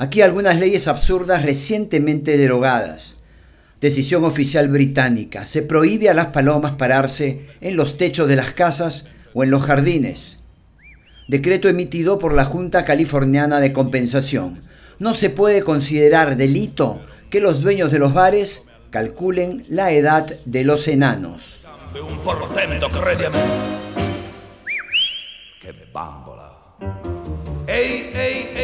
Aquí algunas leyes absurdas recientemente derogadas. Decisión oficial británica. Se prohíbe a las palomas pararse en los techos de las casas o en los jardines. Decreto emitido por la Junta Californiana de Compensación. No se puede considerar delito que los dueños de los bares calculen la edad de los enanos.